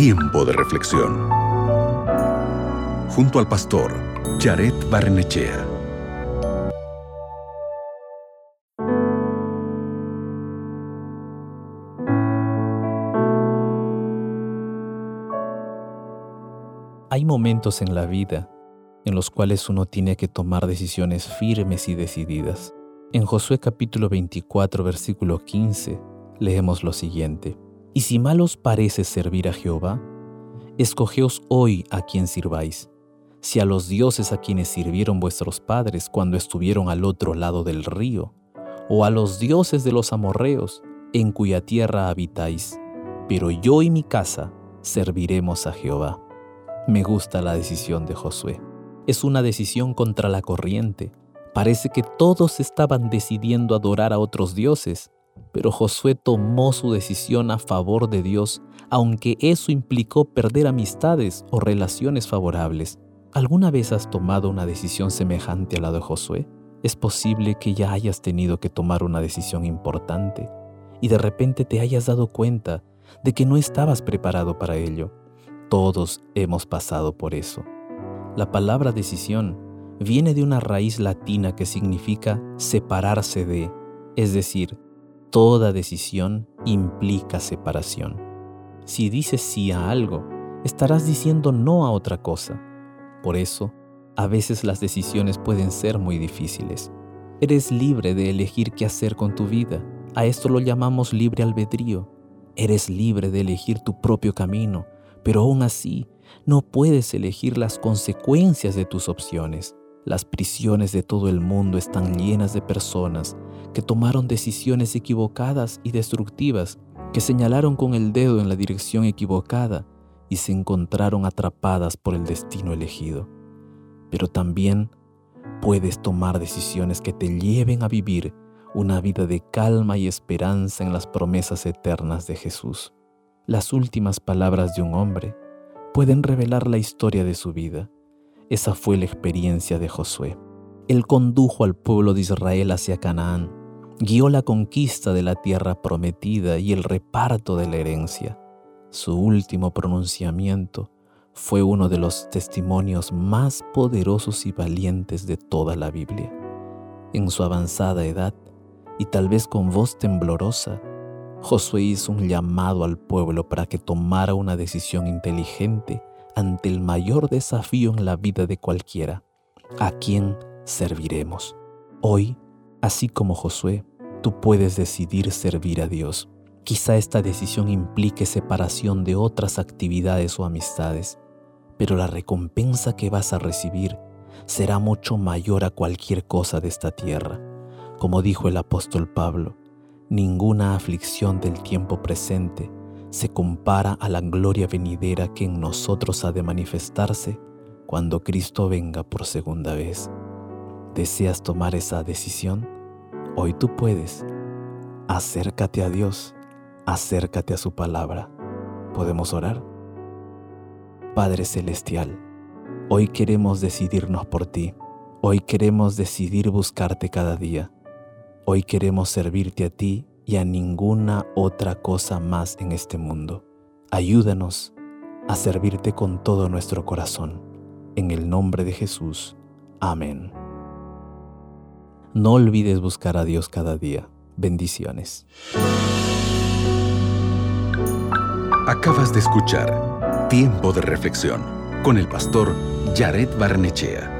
Tiempo de reflexión. Junto al pastor Jared Barnechea. Hay momentos en la vida en los cuales uno tiene que tomar decisiones firmes y decididas. En Josué capítulo 24 versículo 15 leemos lo siguiente. Y si mal os parece servir a Jehová, escogeos hoy a quien sirváis, si a los dioses a quienes sirvieron vuestros padres cuando estuvieron al otro lado del río, o a los dioses de los amorreos, en cuya tierra habitáis, pero yo y mi casa serviremos a Jehová. Me gusta la decisión de Josué. Es una decisión contra la corriente. Parece que todos estaban decidiendo adorar a otros dioses, pero Josué tomó su decisión a favor de Dios, aunque eso implicó perder amistades o relaciones favorables. ¿Alguna vez has tomado una decisión semejante a la de Josué? Es posible que ya hayas tenido que tomar una decisión importante y de repente te hayas dado cuenta de que no estabas preparado para ello. Todos hemos pasado por eso. La palabra decisión viene de una raíz latina que significa separarse de, es decir, Toda decisión implica separación. Si dices sí a algo, estarás diciendo no a otra cosa. Por eso, a veces las decisiones pueden ser muy difíciles. Eres libre de elegir qué hacer con tu vida. A esto lo llamamos libre albedrío. Eres libre de elegir tu propio camino, pero aún así no puedes elegir las consecuencias de tus opciones. Las prisiones de todo el mundo están llenas de personas que tomaron decisiones equivocadas y destructivas, que señalaron con el dedo en la dirección equivocada y se encontraron atrapadas por el destino elegido. Pero también puedes tomar decisiones que te lleven a vivir una vida de calma y esperanza en las promesas eternas de Jesús. Las últimas palabras de un hombre pueden revelar la historia de su vida esa fue la experiencia de Josué. Él condujo al pueblo de Israel hacia Canaán, guió la conquista de la tierra prometida y el reparto de la herencia. Su último pronunciamiento fue uno de los testimonios más poderosos y valientes de toda la Biblia. En su avanzada edad, y tal vez con voz temblorosa, Josué hizo un llamado al pueblo para que tomara una decisión inteligente ante el mayor desafío en la vida de cualquiera. ¿A quién serviremos? Hoy, así como Josué, tú puedes decidir servir a Dios. Quizá esta decisión implique separación de otras actividades o amistades, pero la recompensa que vas a recibir será mucho mayor a cualquier cosa de esta tierra. Como dijo el apóstol Pablo, ninguna aflicción del tiempo presente se compara a la gloria venidera que en nosotros ha de manifestarse cuando Cristo venga por segunda vez. ¿Deseas tomar esa decisión? Hoy tú puedes. Acércate a Dios, acércate a su palabra. ¿Podemos orar? Padre Celestial, hoy queremos decidirnos por ti. Hoy queremos decidir buscarte cada día. Hoy queremos servirte a ti y a ninguna otra cosa más en este mundo. Ayúdanos a servirte con todo nuestro corazón. En el nombre de Jesús. Amén. No olvides buscar a Dios cada día. Bendiciones. Acabas de escuchar Tiempo de Reflexión con el pastor Jared Barnechea.